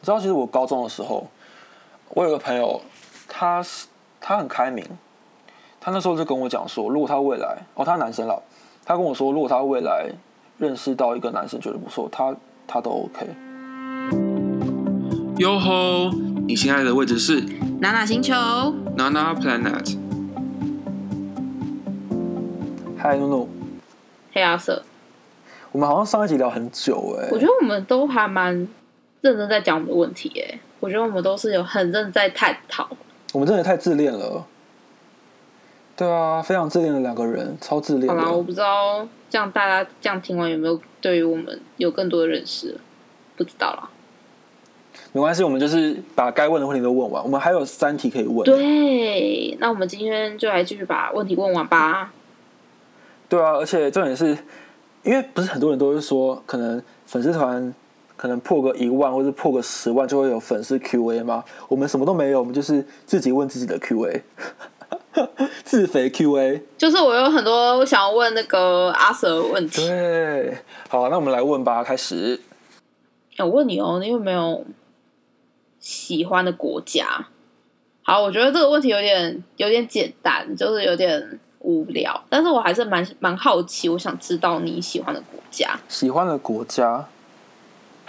你知道，其实我高中的时候，我有个朋友，他是他很开明，他那时候就跟我讲说，如果他未来哦，他男生了，他跟我说，如果他未来认识到一个男生觉得不错，他他都 OK。哟吼！你现在的位置是哪哪星球，Nana Planet。嗨，诺诺，黑阿瑟。我们好像上一集聊很久哎、我觉得我们都还蛮认真在讲我们的问题，哎，我觉得我们都是有很认真在探讨。我们真的太自恋了。对啊，非常自恋的两个人，超自恋好啦，我。不知道这样大家这样听完有没有对于我们有更多的认识，不知道啦。没关系，我们就是把该问的问题都问完，我们还有三题可以问。对，那我们今天就来继续把问题问完吧。对啊，而且重点是，因为不是很多人都是说，可能粉丝团可能破个一万或者破个十万就会有粉丝 Q&A 吗？我们什么都没有，我们就是自己问自己的 Q&A，自肥 Q&A。就是我有很多想要问那个阿 Sir 的问题，对，好，那我们来问吧，开始。欸我问你哦，你有没有喜欢的国家？好，我觉得这个问题有点有点简单，就是有点无聊，但是我还是蛮蛮好奇，我想知道你喜欢的国家。喜欢的国家，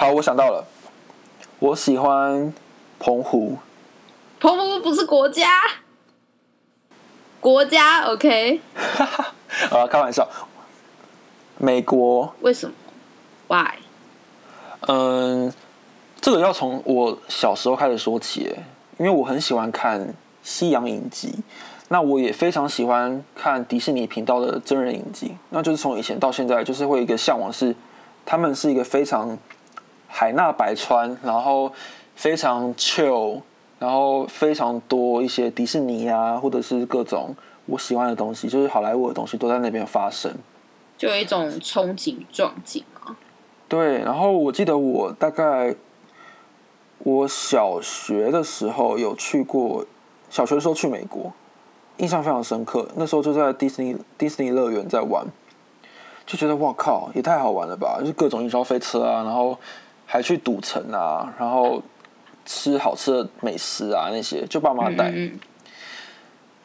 好，我想到了，我喜欢澎湖。澎湖不是国家，国家 OK？啊，开玩笑。美国，为什么？Why？嗯，这个要从我小时候开始说起，因为我很喜欢看西洋影集，那我也非常喜欢看迪士尼频道的真人影集，那就是从以前到现在，就是会有一个向往是，他们是一个非常海纳百川，然后非常 chill，然后非常多一些迪士尼啊，或者是各种我喜欢的东西，就是好莱坞的东西都在那边发生。就有一种憧憬壮景啊。对，然后我记得我大概我小学的时候有去过，小学的时候去美国，印象非常深刻。那时候就在迪士尼迪士尼乐园在玩，就觉得哇靠，也太好玩了吧！就是各种云霄飞车啊，然后还去赌城啊，然后吃好吃的美食啊那些，就爸妈带。嗯嗯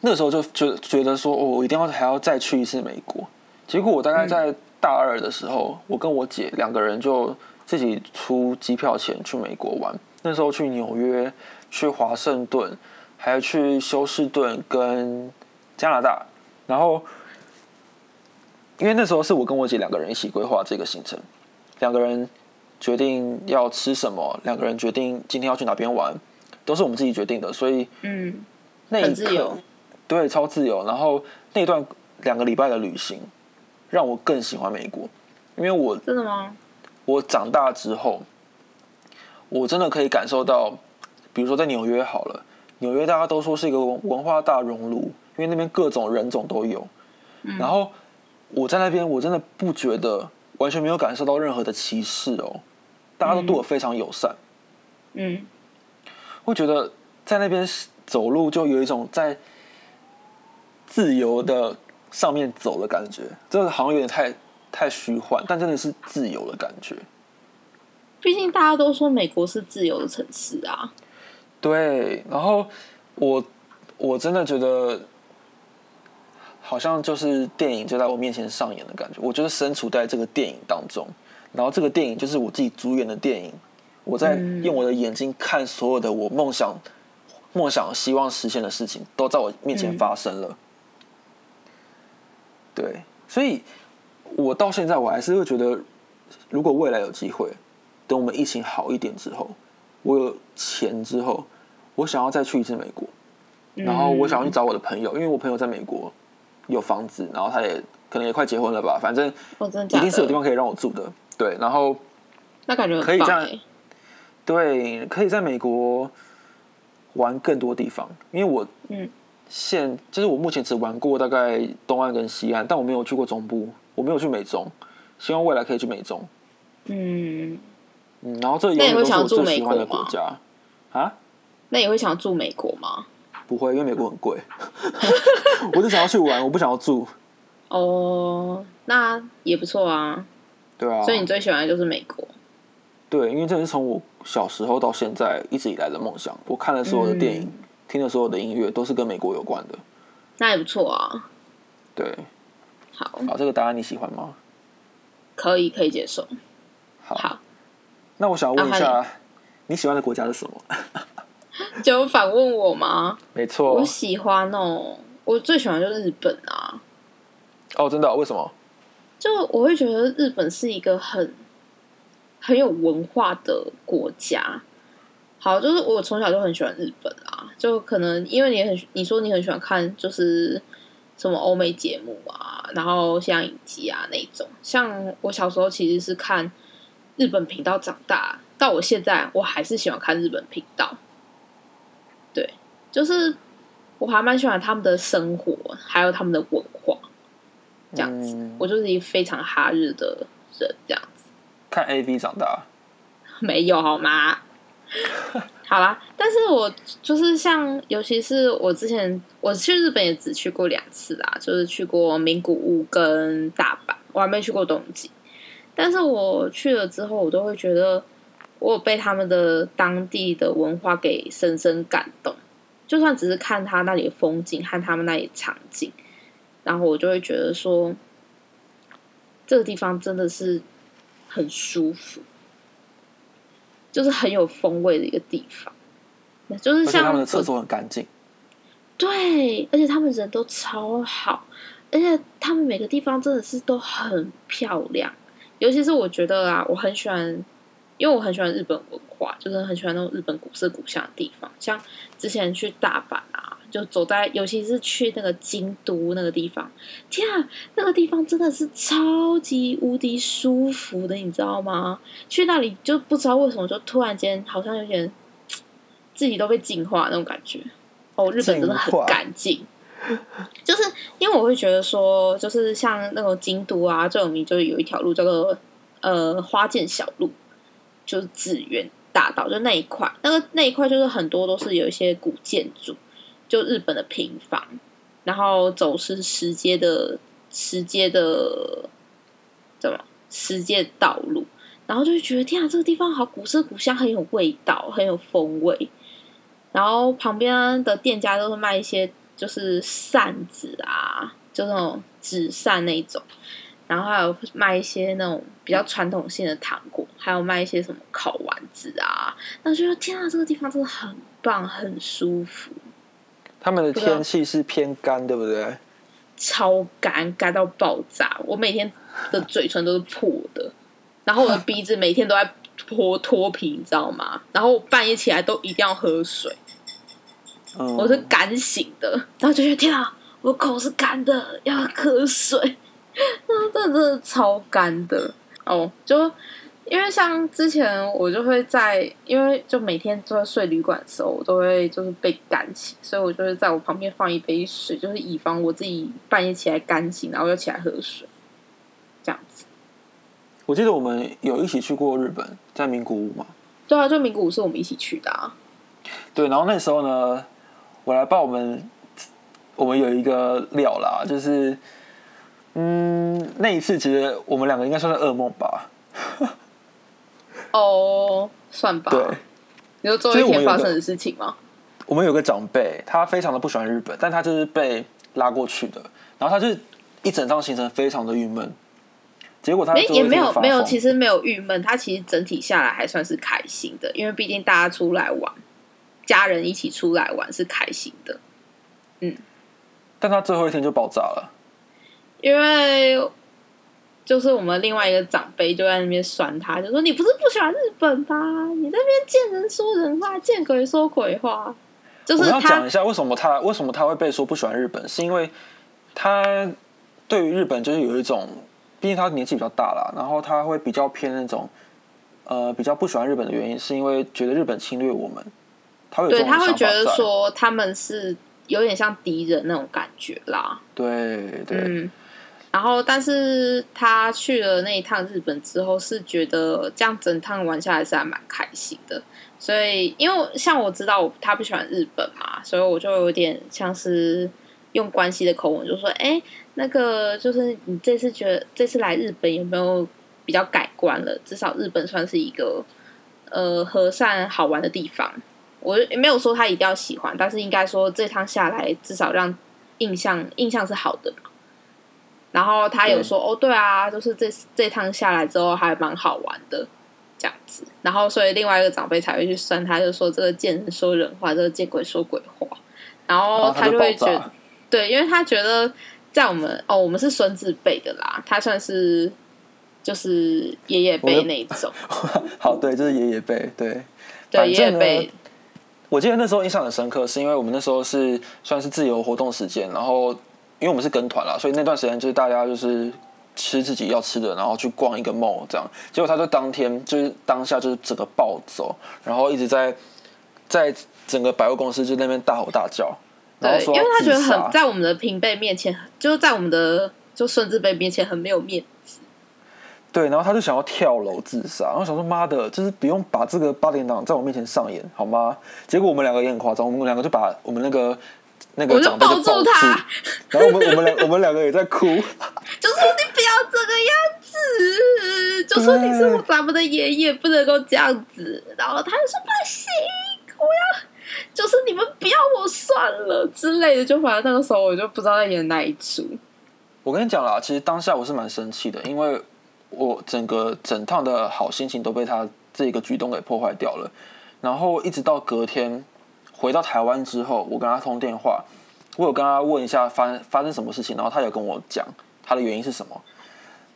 那时候就觉觉得说，哦，我一定要还要再去一次美国。结果我大概在大二的时候，我跟我姐两个人就自己出机票钱去美国玩。那时候去纽约、去华盛顿，还有去休斯顿跟加拿大。然后，因为那时候是我跟我姐两个人一起规划这个行程，两个人决定要吃什么，两个人决定今天要去哪边玩，都是我们自己决定的。所以嗯，那一刻很自由，对，超自由。然后那段两个礼拜的旅行，让我更喜欢美国，因为我真的吗？我长大之后，我真的可以感受到，比如说在纽约好了，纽约大家都说是一个文文化大熔炉，因为那边各种人种都有。然后我在那边，我真的不觉得完全没有感受到任何的歧视哦，大家都对我非常友善。嗯，会觉得在那边走路就有一种在自由的上面走的感觉，这个好像有点太太虚幻，但真的是自由的感觉。毕竟大家都说美国是自由的城市啊。对，然后我我真的觉得，好像就是电影就在我面前上演的感觉。我就是身处在这个电影当中，然后这个电影就是我自己主演的电影，我在嗯用我的眼睛看所有的我梦想、梦想、希望实现的事情，都在我面前嗯发生了。对，所以我到现在我还是会觉得，如果未来有机会，等我们疫情好一点之后，我有钱之后，我想要再去一次美国，然后我想要去找我的朋友，因为我朋友在美国有房子，然后他也可能也快结婚了吧，反正？一定是有地方可以让我住的。对，然后那感觉可以这样对，可以在美国玩更多地方，因为我嗯现就是我目前只玩过大概东岸跟西岸，但我没有去过中部，我没有去美中，希望未来可以去美中。嗯，嗯，然后这永那你远都是我会想住美最喜欢的国吗国家啊。那你会想住美国吗？不会，因为美国很贵。我就想要去玩，我不想要住。哦，那也不错啊。对啊，所以你最喜欢的就是美国。对，因为这是从我小时候到现在一直以来的梦想。我看的所有的电影，嗯听的所有的音乐，都是跟美国有关的。那也不错啊。对，好，好，这个答案你喜欢吗？可以可以接受。好，好，那我想问一啊下，你喜欢的国家是什么？就反问我吗？没错我，喜欢哦，我最喜欢就是日本啊。哦，真的哦、为什么？就我会觉得日本是一个很很有文化的国家。好，就是我从小就很喜欢日本啊，就可能因为你很你说你很喜欢看就是什么欧美节目啊，然后像影集啊那种。像我小时候其实是看日本频道长大，到我现在我还是喜欢看日本频道。对，就是我还蛮喜欢他们的生活，还有他们的文化。这样子，嗯我就是一个非常哈日的人，这样子看 A V 长大，没有好吗？好啦，但是我就是像，尤其是我之前我去日本也只去过两次啦，就是去过名古屋跟大阪，我还没去过东京。但是我去了之后，我都会觉得我有被他们的当地的文化给深深感动，就算只是看他那里的风景和他们那里的场景，然后我就会觉得说，这个地方真的是很舒服，就是很有风味的一个地方。那就是像他们的厕所很干净。对，而且他们人都超好，而且他们每个地方真的是都很漂亮。尤其是我觉得啊，我很喜欢，因为我很喜欢日本文化，就是很喜欢那种日本古色古香的地方。像之前去大阪啊，就走在，尤其是去那个京都那个地方，天啊，那个地方真的是超级无敌舒服的，你知道吗？去那里就不知道为什么，就突然间好像有点自己都被净化那种感觉。哦，日本真的很干净。就是因为我会觉得说，就是像那种京都啊，最有名就是有一条路叫做呃花见小路，就是紫园大道，就那一块，那个那一块就是很多都是有一些古建筑，就日本的平房，然后走是石阶的石阶的怎么石阶道路，然后就会觉得天啊，这个地方好古色古香，很有味道，很有风味。然后旁边的店家都是卖一些就是扇子啊，就那种纸扇那一种，然后还有卖一些那种比较传统性的糖果，还有卖一些什么烤丸子啊。那就觉得天啊，这个地方真的很棒，很舒服，他们的天气是偏干，对不对？超干干到爆炸，我每天的嘴唇都是破的，然后我的鼻子每天都在脱脱皮，你知道吗？然后我半夜起来都一定要喝水。嗯，我是干醒的，然后就觉得天啊，我口是干的，要喝水，那真的真的超干的哦。就因为像之前我就会在，因为就每天都在睡旅馆的时候，我都会就是被干醒，所以我就会在我旁边放一杯水，就是以防我自己半夜起来干醒，然后又起来喝水，这样子。我记得我们有一起去过日本，在名古屋嘛。对啊，就名古屋是我们一起去的啊。对，然后那时候呢，我来报我们，我们有一个料啦，就是，嗯，那一次其实我们两个应该算是噩梦吧。哦，算吧。对，你说最后一天发生的事情吗？我们有个长辈，他非常的不喜欢日本，但他就是被拉过去的，然后他就一整趟行程非常的郁闷。结果他没也没有没有，其实没有郁闷，他其实整体下来还算是开心的，因为毕竟大家出来玩，家人一起出来玩是开心的。嗯但他最后一天就爆炸了。因为就是我们另外一个长辈就在那边酸他，就说你不是不喜欢日本吧？你在那边见人说人话，见鬼说鬼话。就是要讲一下为什么他为什么他会被说不喜欢日本，是因为他对于日本就是有一种，毕竟他年纪比较大了，然后他会比较偏那种，呃，比较不喜欢日本的原因，是因为觉得日本侵略我们，他会有他会觉得，说他们是有点像敌人那种感觉啦。对对，嗯，然后但是他去了那一趟日本之后，是觉得这样整趟玩下来是还蛮开心的。所以，因为像我知道我他不喜欢日本嘛，所以我就有点像是用关系的口吻，就说：“哎，那个就是你这次觉得这次来日本有没有比较改观了？至少日本算是一个呃和善好玩的地方。我也没有说他一定要喜欢，但是应该说这趟下来至少让印象印象是好的。然后他有说哦，对啊，就是这这趟下来之后还蛮好玩的这样子。然后所以另外一个长辈才会去酸他，就说这个见人说人话，这个见鬼说鬼话。然后他就会觉得，对，因为他觉得在我们哦，我们是孙子辈的啦，他算是就是爷爷辈那一种。好，对，就是爷爷辈，对，对爷爷辈。我记得那时候印象很深刻，是因为我们那时候是算是自由活动时间，然后因为我们是跟团啦，所以那段时间就是大家就是吃自己要吃的，然后去逛一个 mall 这样。结果他就当天就是当下就是整个暴走，然后一直在在。整个百货公司就那边大吼大叫，对，因为他觉得很在我们的平辈面前，就是在我们的就孙子辈面前很没有面子。对，然后他就想要跳楼自杀，然后想说妈的，就是不用把这个八点档在我面前上演好吗？结果我们两个也很夸张，我们两个就把我们那个那个长辈抱住他，然后我们我们两我们两个也在哭，就说你不要这个样子，就说你是咱们的爷爷，不能够这样子。然后他就说不行，我要。就是你们不要我算了之类的，就反正那个时候我就不知道在演哪一出。我跟你讲啦，其实当下我是蛮生气的，因为我整个整趟的好心情都被他这个举动给破坏掉了。然后一直到隔天回到台湾之后，我跟他通电话，我有跟他问一下发发生什么事情，然后他有跟我讲他的原因是什么。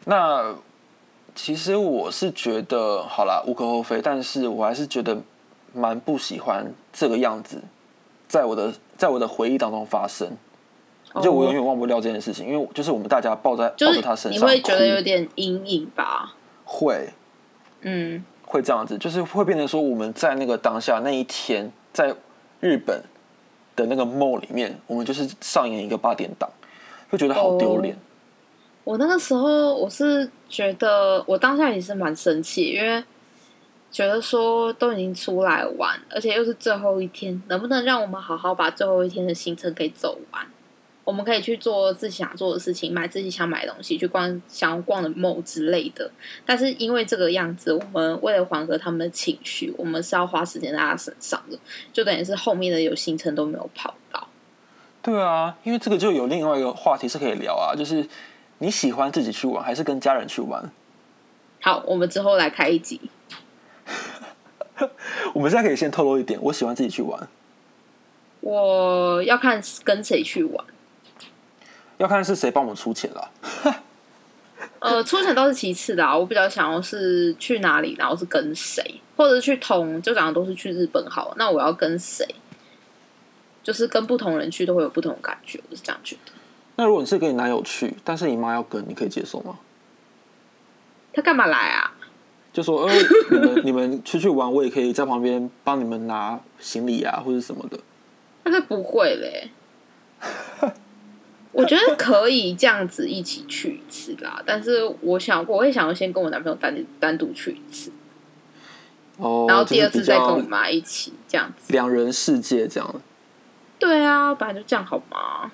那其实我是觉得好啦，无可厚非，但是我还是觉得。蛮不喜欢这个样子，在我的在我的回忆当中发生，就我永远忘不掉这件事情，因为就是我们大家抱在抱着他身上，你会觉得有点阴影吧？会，嗯，会这样子，就是会变成说我们在那个当下那一天，在日本的那个 mall 里面，我们就是上演一个八点档，会觉得好丢脸。我那个时候我是觉得，我当下也是蛮生气，因为。觉得说都已经出来玩，而且又是最后一天，能不能让我们好好把最后一天的行程给走完？我们可以去做自己想做的事情，买自己想买的东西，去逛想要逛的 mall 之类的。但是因为这个样子，我们为了缓和他们的情绪，我们是要花时间在他身上的，就等于是后面的有行程都没有跑到。对啊，因为这个就有另外一个话题是可以聊啊，就是你喜欢自己去玩，还是跟家人去玩？好，我们之后来开一集。我们现在可以先透露一点，我喜欢自己去玩。我要看跟谁去玩，要看是谁帮我们出钱了。呃，出钱倒是其次的啊，我比较想要是去哪里，然后是跟谁，或者去同，就讲都是去日本好。那我要跟谁？就是跟不同人去都会有不同的感觉，我是这样觉得。那如果你是跟你男友去，但是你妈要跟，你可以接受吗？他干嘛来啊？就说呃，你们 你们出去玩，我也可以在旁边帮你们拿行李啊，或者什么的。那是不会嘞。我觉得可以这样子一起去一次啦，但是我想我会想要先跟我男朋友单单独去一次。哦。然后第二次再跟我妈一起这样子。两人世界这样。对啊，本来就这样好吗？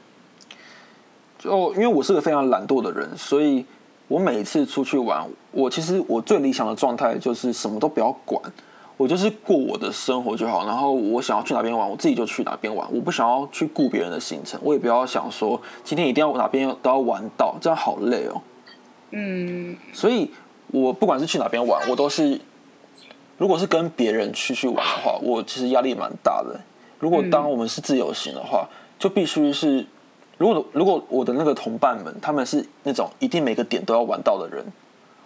就因为我是个非常懒惰的人，所以。我每次出去玩，我其实我最理想的状态就是什么都不要管，我就是过我的生活就好。然后我想要去哪边玩，我自己就去哪边玩。我不想要去顾别人的行程，我也不要想说今天一定要哪边都要玩到，这样好累哦。嗯，所以我不管是去哪边玩，我都是如果是跟别人去去玩的话，我其实压力蛮大的。如果当我们是自由行的话，就必须是。如果如果我的那个同伴们他们是那种一定每个点都要玩到的人，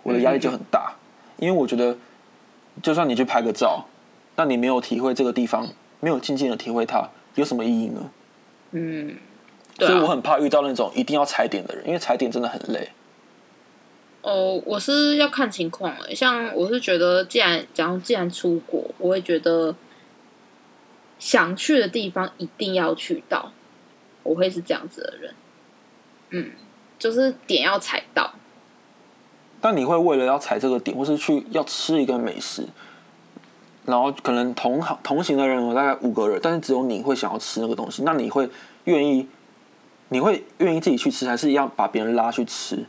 我的压力就很大，因为我觉得就算你去拍个照，那你没有体会这个地方，没有静静的体会它，有什么意义呢？嗯，所以我很怕遇到那种一定要踩点的人，因为踩点真的很累。哦，我是要看情况诶，像我是觉得，既然假如既然出国，我会觉得想去的地方一定要去到。我会是这样子的人，嗯，就是点要踩到。但你会为了要踩这个点，或是去要吃一个美食，然后可能同行同行的人有大概五个人，但是只有你会想要吃那个东西，那你会愿意？你会愿意自己去吃，还是要把别人拉去吃？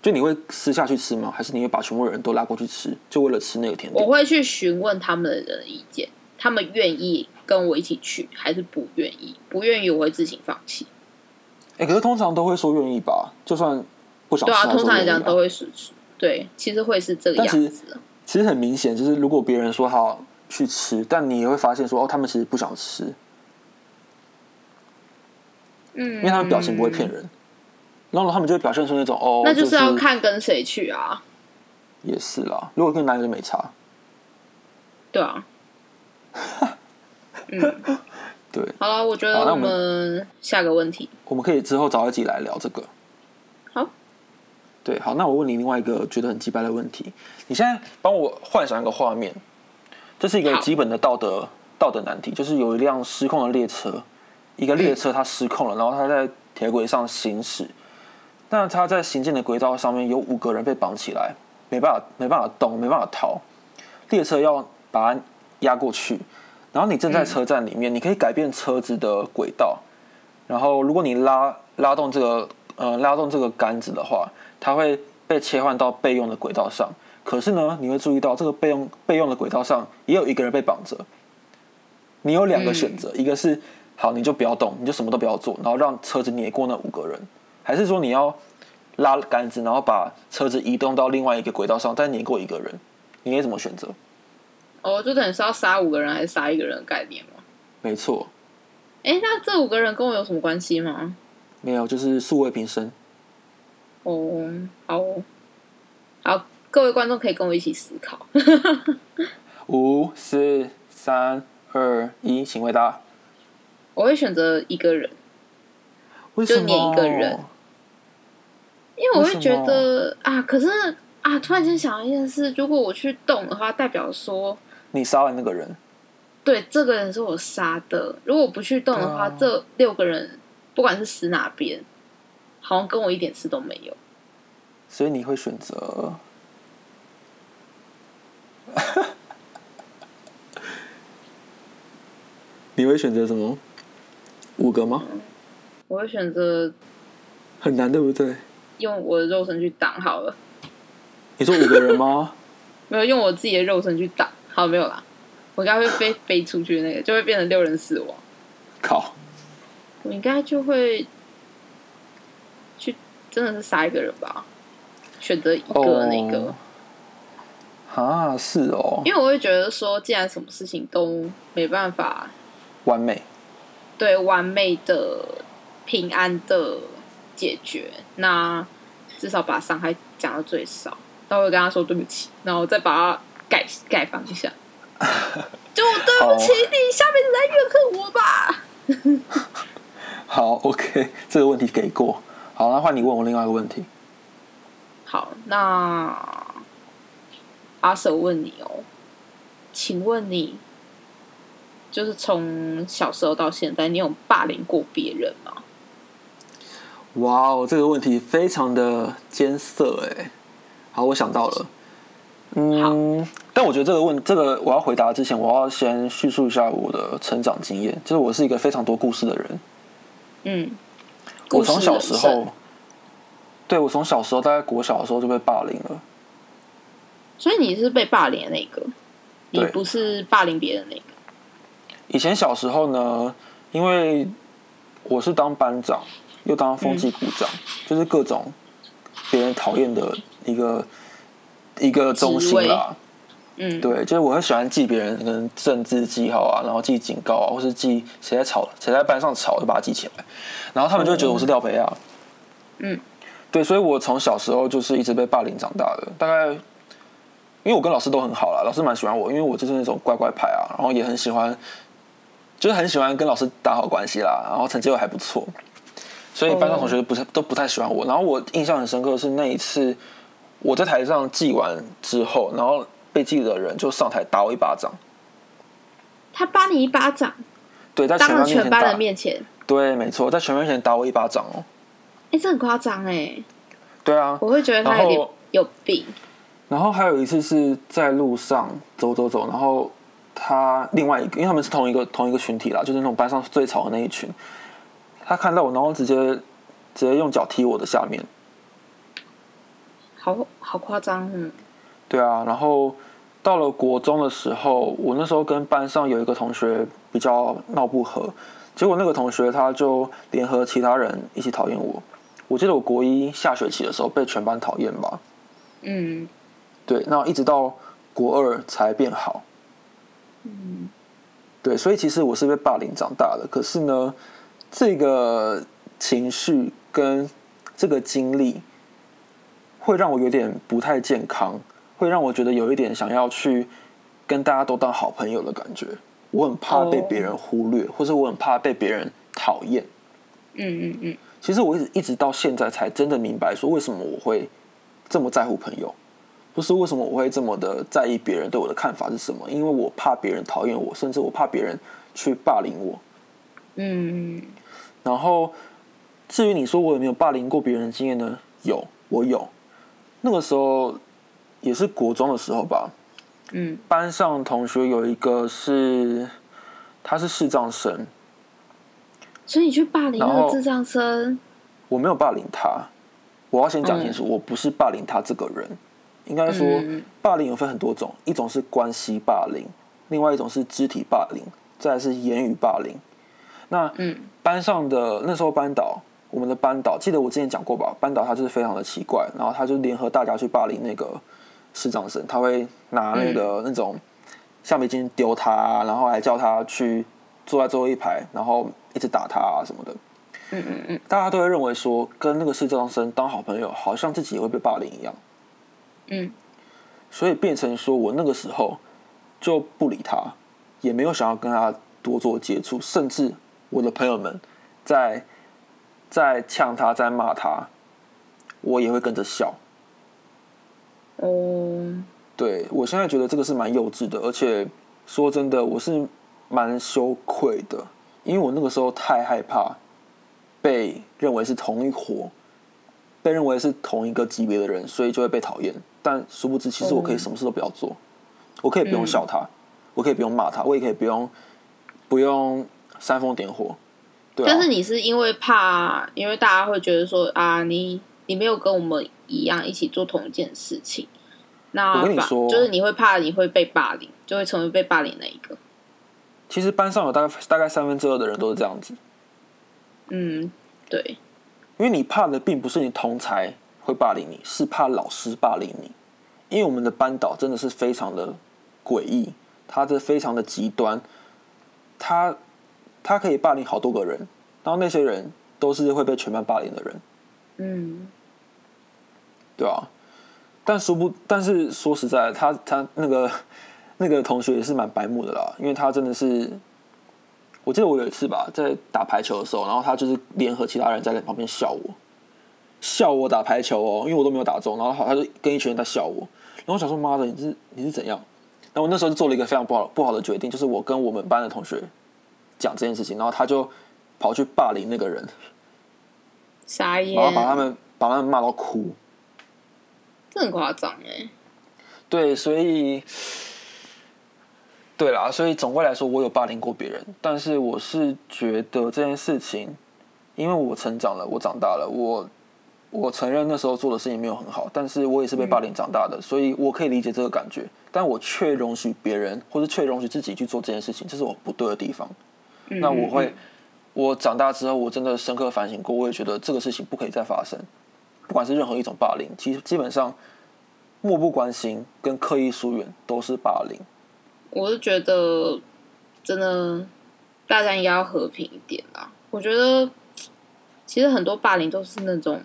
就你会私下去吃吗？还是你会把全部人都拉过去吃，就为了吃那个甜点？我会去询问他们的人的意见，他们愿意跟我一起去，还是不愿意？不愿意，我会自行放弃。哎、可是通常都会说愿意吧，就算不想吃，对啊，通常来讲都会是对，其实会是这个样子。其实很明显，就是如果别人说好去吃，但你也会发现说哦，他们其实不想吃，嗯，因为他们表情不会骗人，然后他们就会表现出那种哦，那就就是要看跟谁去啊，也是啦。如果跟男人就没差，对啊。嗯，对，好了，我觉得我们下个问题。我们可以之后找一集来聊这个。好，对，好，那我问你另外一个觉得很鸡掰的问题，你现在帮我幻想一个画面，这是一个基本的道德道德难题，就是有一辆失控的列车，一个列车它失控了，然后它在铁轨上行驶，那它在行进的轨道上面有五个人被绑起来，没办法没办法动，没办法逃，列车要把它压过去，然后你正在车站里面，你可以改变车子的轨道，然后如果你拉拉动这个呃拉动这个杆子的话，它会被切换到备用的轨道上。可是呢，你会注意到这个备用备用的轨道上也有一个人被绑着。你有两个选择，一个是好你就不要动，你就什么都不要做，然后让车子碾过那五个人，还是说你要拉杆子，然后把车子移动到另外一个轨道上，再碾过一个人，你该怎么选择？哦，就等于是要杀五个人还是杀一个人的概念吗？没错，哎，那这五个人跟我有什么关系吗？没有，就是素未平生。哦，好哦，好，各位观众可以跟我一起思考。五、四、三、二、一，请回答。我会选择一个人，就为什么？碾一个人因为我会觉得啊，可是啊，突然间想到一件事，如果我去动的话，代表说你杀了那个人，对这个人是我杀的。如果我不去动的话，啊这六个人不管是死哪边，好像跟我一点事都没有。所以你会选择。你会选择什么？五个吗？我会选择很难，对不对？用我的肉身去挡好了，你说五个人吗？没有用我自己的肉身去挡。好，没有啦，我应该会飞飞出去，那个就会变成六人死亡。靠！我应该就会去真的是杀一个人吧，选择一个那个。哦啊，是哦，因为我会觉得说，既然什么事情都没办法完美。对完美的、平安的解决，那至少把伤害降到最少。然后我会跟他说对不起，然后再把它改改方向。就对不起你，下辈子再怨恨我吧。好，OK，这个问题给过。好，那换你问我另外一个问题。好，那阿舍问你哦，请问你就是从小时候到现在，你有霸凌过别人吗？哇哦，这个问题非常的艰涩哎。好，我想到了。嗯，但我觉得这个问这个我要回答之前，我要先叙述一下我的成长经验。就是我是一个非常多故事的人。嗯，我从小时候，对我从小时候大概国小的时候就被霸凌了。所以你是被霸凌的那个，你不是霸凌别人那个。以前小时候呢，因为我是当班长，又当风纪股长，就是各种别人讨厌的一个一个中心啦。嗯，对，就是我很喜欢记别人可能政治记号啊，然后记警告啊，或是记谁在吵，谁在班上吵，就把它记起来。然后他们就会觉得我是廖培亚。嗯，对，所以我从小时候就是一直被霸凌长大的。大概因为我跟老师都很好啦，老师蛮喜欢我，因为我就是那种乖乖牌啊，然后也很喜欢，就是很喜欢跟老师打好关系啦，然后成绩又还不错，所以班上同学都不太都不太喜欢我。然后我印象很深刻的是那一次我在台上记完之后，然后被记的人就上台打我一巴掌。他扒你一巴掌，对，在全班人。面前，对，没错，在全班面前打我一巴掌哦。哎、这很夸张哎，对啊，我会觉得他有点有病。然后还有一次是在路上走走走，然后他另外一个，因为他们是同一个同一个群体啦，就是那种班上最吵的那一群。他看到我，然后直接直接用脚踢我的下面。好好夸张，嗯，对啊，然后到了国中的时候，我那时候跟班上有一个同学比较闹不和，结果那个同学他就联合其他人一起讨厌我。我记得我国一下学期的时候被全班讨厌吧，嗯对，那一直到国二才变好。嗯，对，所以其实我是被霸凌长大的。可是呢，这个情绪跟这个经历，会让我有点不太健康，会让我觉得有一点想要去跟大家都当好朋友的感觉。我很怕被别人忽略，或者我很怕被别人讨厌。嗯嗯嗯，其实我一直一直到现在才真的明白，说为什么我会这么在乎朋友，不是为什么我会这么的在意别人对我的看法是什么？因为我怕别人讨厌我，甚至我怕别人去霸凌我。嗯然后，至于你说我有没有霸凌过别人的经验呢？有，我有。那个时候也是国中的时候吧，嗯班上同学有一个是他是视障生，所以你去霸凌那个智障生，我没有霸凌他，我要先讲清楚，我不是霸凌他这个人。应该说，嗯霸凌有分很多种，一种是关系霸凌，另外一种是肢体霸凌，再来是言语霸凌。那嗯班上的那时候班导，我们的班导，记得我之前讲过吧？班导他就是非常的奇怪，然后他就联合大家去霸凌那个视障生，他会拿那个、那种橡皮筋丢他，然后还叫他去坐在最后一排，然后一直打他啊什么的。嗯嗯嗯大家都会认为说，跟那个视障生当好朋友，好像自己也会被霸凌一样，嗯所以变成说我那个时候就不理他，也没有想要跟他多做接触，甚至我的朋友们在在呛他、在骂他，我也会跟着笑。哦，对我现在觉得这个是蛮幼稚的，而且说真的，我是蛮羞愧的，因为我那个时候太害怕被认为是同一伙，被认为是同一个级别的人，所以就会被讨厌。但殊不知，其实我可以什么事都不要做，我可以不用笑他，我可以不用骂他，我也可以不用不用煽风点火。对啊但，是你是因为怕，因为大家会觉得说啊，你你没有跟我们一样一起做同一件事情，那我跟你说就是你会怕你会被霸凌，就会成为被霸凌那一个。其实班上有大概大概三分之二的人都是这样子，嗯，对，因为你怕的并不是你同才会霸凌你，是怕老师霸凌你。因为我们的班导真的是非常的诡异，他这非常的极端，他他可以霸凌好多个人，然后那些人都是会被全班霸凌的人，嗯对啊、但说不，但是说实在，他他那个那个同学也是蛮白目的啦，因为他真的是，我记得我有一次吧，在打排球的时候，然后他就是联合其他人在旁边笑我，笑我打排球哦，因为我都没有打中，然后好他就跟一群人在笑我，然后我想说妈的，你是你是怎样？然后我那时候就做了一个非常不好不好的决定，就是我跟我们班的同学讲这件事情，然后他就跑去霸凌那个人，傻眼然，后把他们把他们骂到哭。这很夸张哎。对，所以，对啦，所以总归来说，我有霸凌过别人，但是我是觉得这件事情，因为我成长了，我长大了，我我承认那时候做的事情没有很好，但是我也是被霸凌长大的，所以我可以理解这个感觉，但我却容许别人或者却容许自己去做这件事情，这是我不对的地方。嗯那我会，我长大之后，我真的深刻反省过，我也觉得这个事情不可以再发生，不管是任何一种霸凌，其实基本上漠不关心跟刻意疏远都是霸凌。我是觉得真的大家应该要和平一点啦。我觉得其实很多霸凌都是那种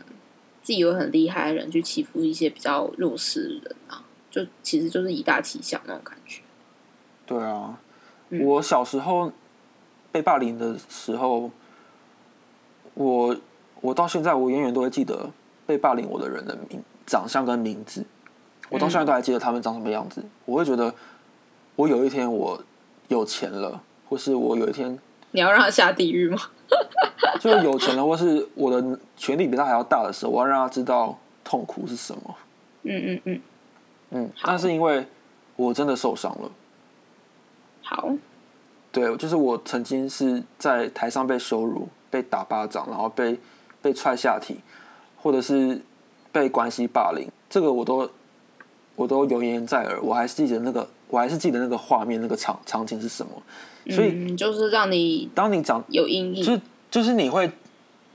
自以为很厉害的人去欺负一些比较弱势的人啊，就其实就是以大欺小那种感觉。对啊，嗯我小时候被霸凌的时候，我我到现在我永远都会记得被霸凌我的人的名长相跟名字，我到现在都还记得他们长什么样子。我会觉得，我有一天我有钱了，或是我有一天 你要让他下地狱吗？就是有钱了，或是我的权力比他还要大的时候，我要让他知道痛苦是什么。嗯嗯嗯，嗯，好但是因为我真的受伤了。好，对，就是我曾经是在台上被羞辱、被打巴掌，然后被被踹下体，或者是被关系霸凌，这个我都我都有言在耳，我还是记得那个，我还是记得那个画面，那个场场景是什么。所以，嗯，就是让你当你长有阴影，就是就是你会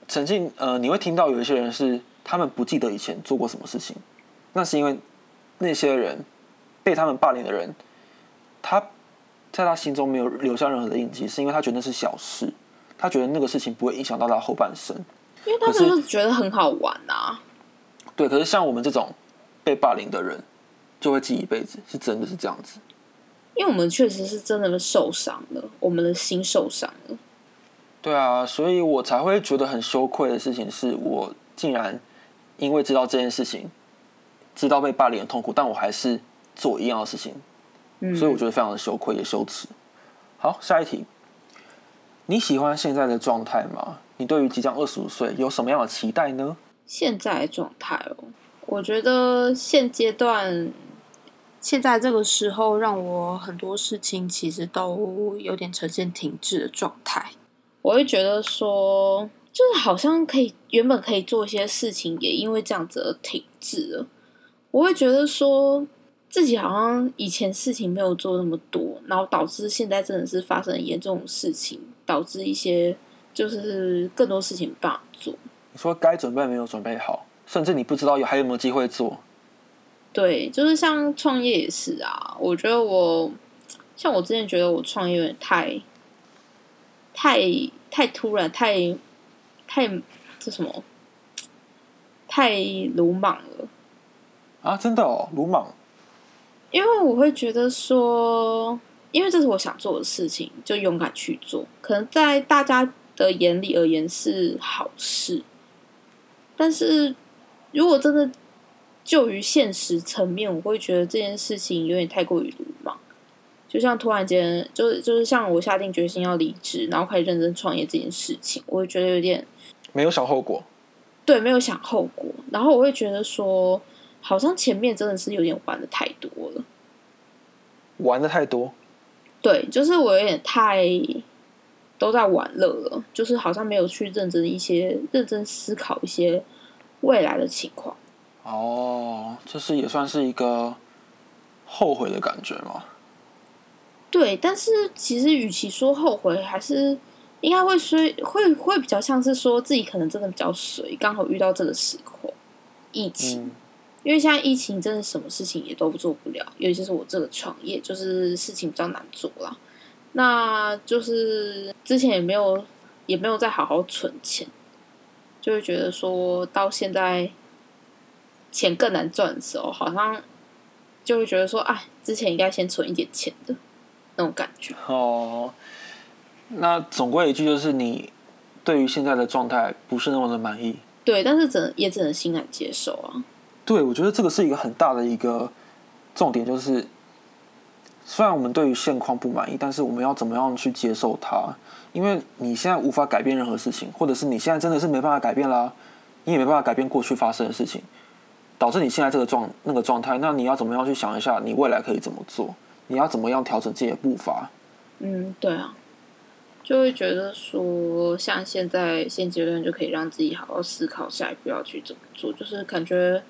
曾经呃，你会听到有一些人是他们不记得以前做过什么事情，那是因为那些人被他们霸凌的人，他在他心中没有留下任何的印记，是因为他觉得那是小事，他觉得那个事情不会影响到他后半生。因为他可是就是觉得很好玩啊。对，可是像我们这种被霸凌的人，就会记一辈子，是真的是这样子。因为我们确实是真的受伤了，我们的心受伤了。对啊，所以我才会觉得很羞愧的事情是，我竟然因为知道这件事情，知道被霸凌的痛苦，但我还是做一样的事情，嗯，所以我觉得非常的羞愧也羞耻。好，下一题，你喜欢现在的状态吗？你对于即将二十五岁有什么样的期待呢？现在状态哦，我觉得现阶段现在这个时候，让我很多事情其实都有点呈现停滞的状态。我会觉得说，就是好像可以原本可以做一些事情，也因为这样子而停滞了。我会觉得说自己好像以前事情没有做那么多，然后导致现在真的是发生严重的事情，导致一些就是更多事情没办做。你说该准备没有准备好，甚至你不知道有还有没有机会做。对，就是像创业也是啊。我觉得我像我之前觉得我创业有点太太太突然，太太这什么太鲁莽了。啊，真的哦，鲁莽。因为我会觉得说，因为这是我想做的事情，就勇敢去做。可能在大家的眼里而言是好事，但是如果真的就于现实层面，我会觉得这件事情有点太过于鲁莽。就像突然间，就是就是像我下定决心要离职，然后开始认真创业这件事情，我会觉得有点没有想后果。对，没有想后果。然后我会觉得说，好像前面真的是有点玩的太多了。玩的太多，对，就是我有点太都在玩乐了，就是好像没有去认真一些认真思考一些未来的情况。哦，这是也算是一个后悔的感觉吗？对，但是其实与其说后悔，还是应该会说会会比较像是说自己可能真的比较水，刚好遇到这个时候疫情。嗯，因为现在疫情真的什么事情也都做不了，尤其是我这个创业，就是事情比较难做啦。那就是之前也没有也没有再好好存钱，就会觉得说到现在钱更难赚的时候，好像就会觉得说，哎，之前应该先存一点钱的那种感觉。哦，那总归一句就是，你对于现在的状态不是那么的满意。对，但是只能也只能欣然接受啊。对，我觉得这个是一个很大的一个重点，就是虽然我们对于现况不满意，但是我们要怎么样去接受它？因为你现在无法改变任何事情，或者是你现在真的是没办法改变啦，你也没办法改变过去发生的事情，导致你现在这个状那个状态。那你要怎么样去想一下，你未来可以怎么做？你要怎么样调整自己的步伐？嗯，对啊，就会觉得说，像现在现阶段就可以让自己好好思考下一步要去怎么做，就是感觉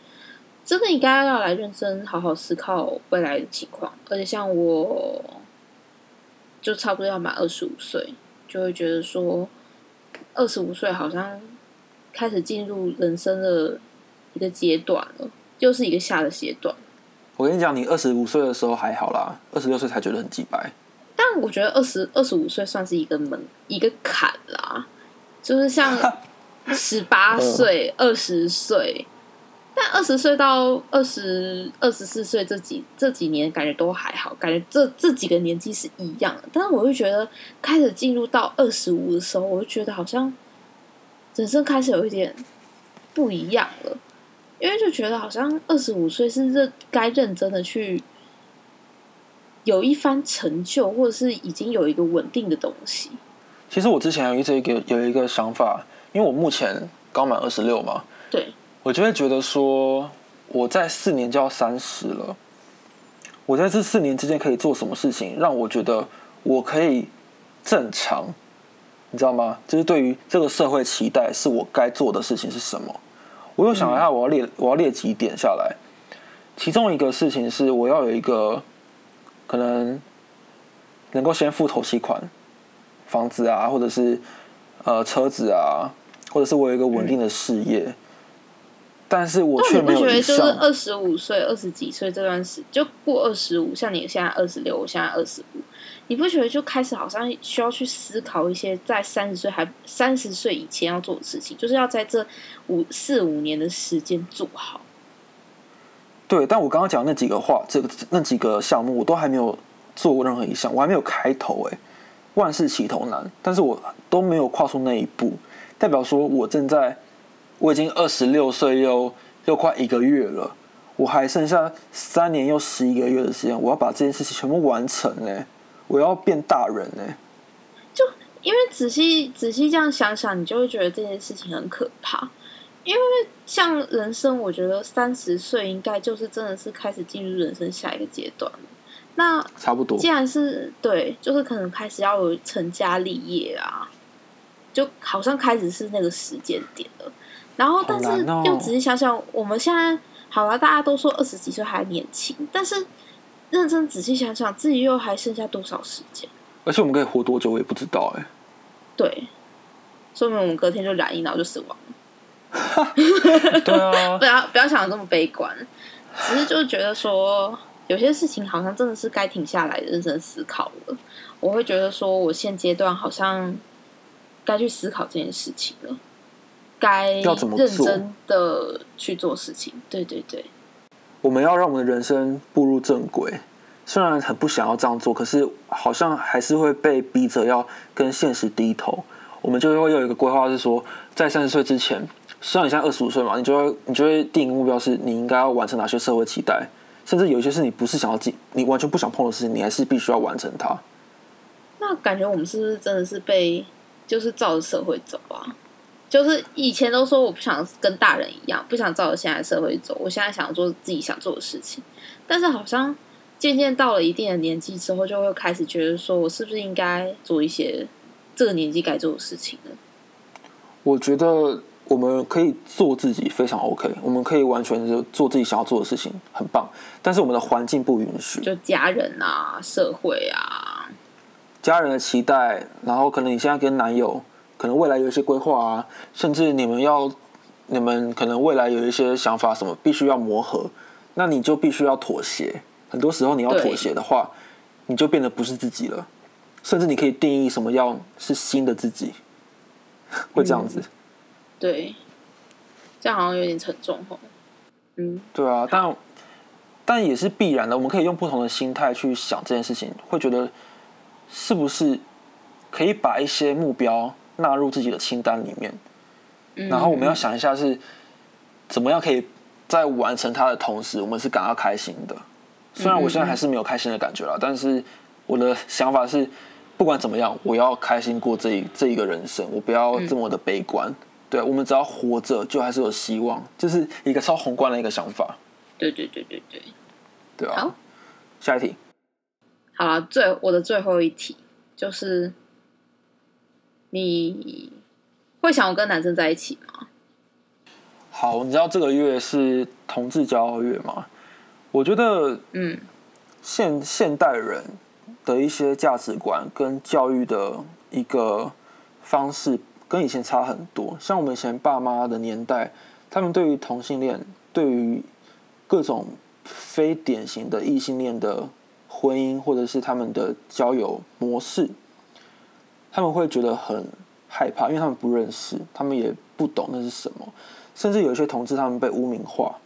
真的应该要来认真好好思考未来的情况。而且像我，就差不多要满二十五岁，就会觉得说，二十五岁好像开始进入人生的一个阶段了，又是一个下的阶段。我跟你讲，你二十五岁的时候还好啦，二十六岁才觉得很鸡白。但我觉得二十二十五岁算是一个门一个坎啦，就是像十八岁、二十岁，但二十岁到二十二十四岁这几这几年感觉都还好，感觉这这几个年纪是一样的。但是我会觉得开始进入到二十五的时候，我就觉得好像人生开始有一点不一样了，因为就觉得好像二十五岁是认该认真的去。有一番成就，或者是已经有一个稳定的东西。其实我之前有一直一个有一个想法，因为我目前刚满二十六嘛，对，我就会觉得说，我在四年就要三十了，我在这四年之间可以做什么事情，让我觉得我可以正常，你知道吗？就是对于这个社会期待，是我该做的事情是什么？我又想了一下，我要列我要列几点下来。其中一个事情是，我要有一个可能能够先付头期款，房子啊，或者是呃车子啊，或者是我有一个稳定的事业。但是我却不觉得就是项，二十五岁、二十几岁这段时，就过二十五，像你现在二十六，我现在二十五，你不觉得就开始好像需要去思考一些在三十岁还三十岁以前要做的事情，就是要在这五四五年的时间做好。对，但我刚刚讲那几个话，这个那几个项目，我都还没有做过任何一项，我还没有开头哎，万事起头难，但是我都没有跨出那一步，代表说我正在，我已经二十六岁又又快一个月了，我还剩下三年又十一个月的时间，我要把这件事情全部完成呢，我要变大人呢。因为仔细仔细这样想想，你就会觉得这件事情很可怕。因为像人生，我觉得三十岁应该就是真的是开始进入人生下一个阶段了。那差不多既然是对，就是可能开始要有成家立业啊，就好像开始是那个时间点了。然后，但是又仔细想想，我们现在好了，大家都说二十几岁还年轻，但是认真仔细想想，自己又还剩下多少时间？而且我们可以活多久，我也不知道哎。对，说明我们隔天就染疫，然后就死亡了。对啊 不，要不要想的这么悲观，只是就是觉得说，有些事情好像真的是该停下来认真思考了。我会觉得说，我现阶段好像该去思考这件事情了，该要怎么认做真的去做事情。对对对，我们要让我们的人生步入正轨。虽然很不想要这样做，可是好像还是会被逼着要跟现实低头。我们就会有一个规划，是说在三十岁之前，虽然你现在二十五岁嘛，你就会你就会定一个目标，是你应该要完成哪些社会期待，甚至有一些是你不是想要进，你完全不想碰的事情，你还是必须要完成它。那感觉我们是不是真的是被就是照着社会走啊？就是以前都说我不想跟大人一样，不想照着现在的社会走，我现在想做自己想做的事情，但是好像渐渐到了一定的年纪之后，就会开始觉得说我是不是应该做一些这个年纪该做的事情呢？我觉得我们可以做自己非常 OK，我们可以完全就做自己想要做的事情，很棒。但是我们的环境不允许，就家人啊、社会啊，家人的期待，然后可能你现在跟男友，可能未来有一些规划啊，甚至你们要，你们可能未来有一些想法什么，必须要磨合，那你就必须要妥协。很多时候你要妥协的话，你就变得不是自己了，甚至你可以定义什么要是新的自己，会这样子。对，这样好像有点沉重哦。嗯，对啊，但但也是必然的。我们可以用不同的心态去想这件事情，会觉得是不是可以把一些目标纳入自己的清单里面，嗯然后我们要想一下是怎么样可以在完成它的同时，我们是感到开心的。虽然我现在还是没有开心的感觉啦，但是我的想法是，不管怎么样，我要开心过这一这一个人生，我不要这么的悲观。对，我们只要活着，就还是有希望，就是一个超宏观的一个想法。对对对对对。对啊。好，下一题。好了，最我的最后一题就是，你会想要跟男生在一起吗？好，你知道这个月是同志骄傲月吗？我觉得嗯现现代人的一些价值观跟教育的一个方式跟以前差很多。像我们以前爸妈的年代，他们对于同性恋，对于各种非典型的异性恋的婚姻或者是他们的交友模式，他们会觉得很害怕，因为他们不认识，他们也不懂那是什么。甚至有一些同志他们被污名化，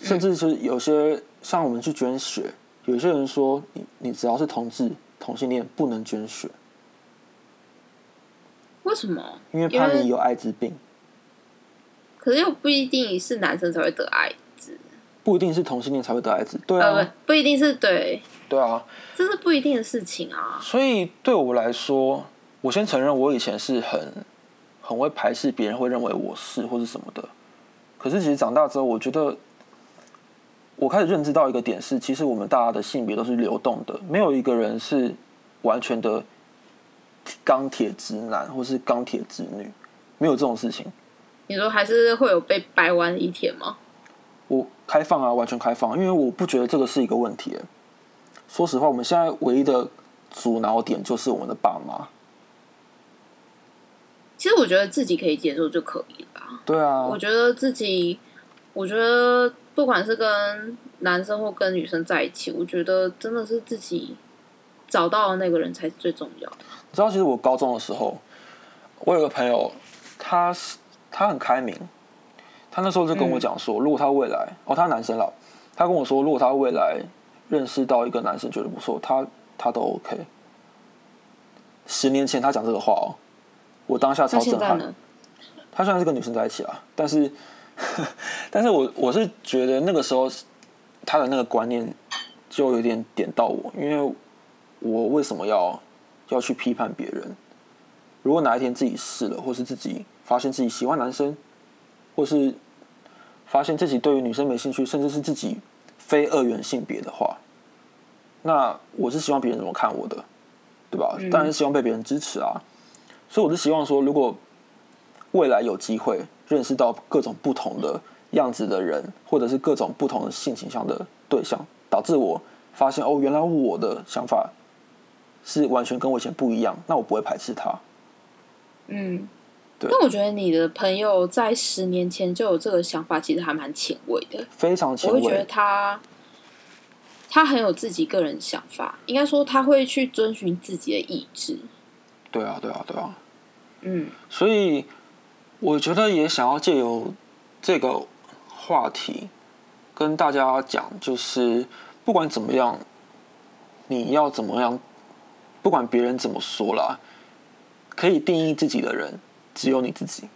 甚至就是有些像我们去捐血，有些人说你你只要是同志同性恋不能捐血，为什么？因为怕你有艾滋病，可是又不一定是男生才会得艾滋，不一定是同性恋才会得艾滋，对呃，啊不，不一定是对，对啊，这是不一定的事情啊。所以对我来说，我先承认我以前是很很会排斥别人会认为我是或是什么的。可是其实长大之后，我觉得我开始认知到一个点是，其实我们大家的性别都是流动的，没有一个人是完全的钢铁直男或是钢铁直女，没有这种事情。你说还是会有被掰弯的一天吗？我开放啊，完全开放，因为我不觉得这个是一个问题。说实话，我们现在唯一的阻挠点就是我们的爸妈。其实我觉得自己可以接受就可以了。对啊，我觉得自己，我觉得不管是跟男生或跟女生在一起，我觉得真的是自己找到的那个人才是最重要的。你知道，其实我高中的时候，我有个朋友，他是他很开明，他那时候就跟我讲说，如果他未来哦，他男生了，他跟我说，如果他未来认识到一个男生觉得不错，他他都 OK。十年前他讲这个话哦，我当下超震撼。他虽然是跟女生在一起啊，但是，但是我我是觉得那个时候他的那个观念就有点点到我，因为我为什么要要去批判别人？如果哪一天自己试了，或是自己发现自己喜欢男生，或是发现自己对于女生没兴趣，甚至是自己非二元性别的话，那我是希望别人怎么看我的，对吧？当然是希望被别人支持啊。所以我是希望说，如果未来有机会认识到各种不同的样子的人，或者是各种不同的性倾向的对象，导致我发现哦，原来我的想法是完全跟我以前不一样，那我不会排斥他。嗯，对。但我觉得你的朋友在十年前就有这个想法，其实还蛮前卫的，非常前卫。我会觉得他他很有自己个人想法，应该说他会去遵循自己的意志。对啊，对啊，对啊。嗯，所以。我觉得也想要借由这个话题跟大家讲，就是不管怎么样，你要怎么样，不管别人怎么说啦，可以定义自己的人只有你自己。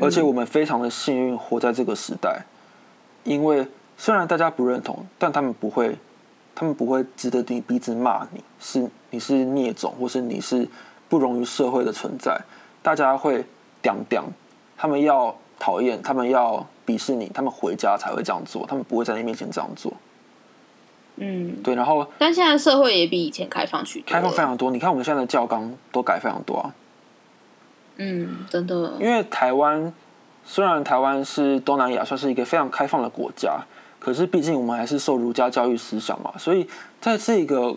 而且我们非常的幸运活在这个时代，因为虽然大家不认同，但他们不会，他们不会值得你鼻子骂你是你是孽种，或是你是不容于社会的存在。大家会屌屌，他们要讨厌，他们要鄙视你，他们回家才会这样做，他们不会在你面前这样做。嗯，对。然后，但现在社会也比以前开放许多，开放非常多。你看我们现在的教纲都改非常多啊。嗯，真的。因为台湾虽然台湾是东南亚算是一个非常开放的国家，可是毕竟我们还是受儒家教育思想嘛，所以在这个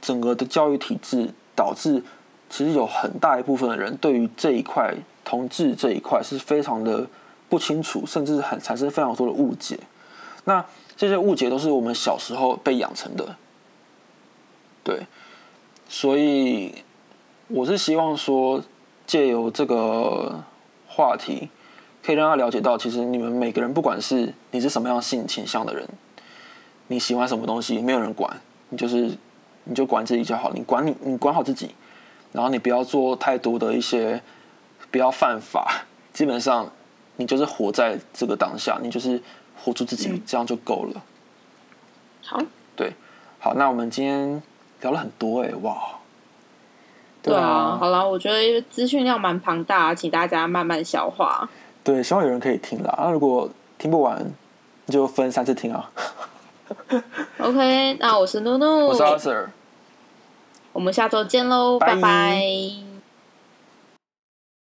整个的教育体制导致。其实有很大一部分的人对于这一块同志这一块是非常的不清楚，甚至很产生非常多的误解。那这些误解都是我们小时候被养成的，对。所以我是希望说，借由这个话题，可以让他了解到，其实你们每个人，不管是你是什么样性倾向的人，你喜欢什么东西，没有人管，你就是你就管自己就好，你管你，你管好自己。然后你不要做太多的一些，不要犯法。基本上，你就是活在这个当下，你就是活出自己，这样就够了。好，对，好，那我们今天聊了很多，哎，哇！对啊，好了，我觉得资讯量蛮庞大，请大家慢慢消化。对，希望有人可以听啦。那如果听不完，就分三次听啊。OK，那我是 NuNu，我是阿 Sir。我们下周见喽，拜拜。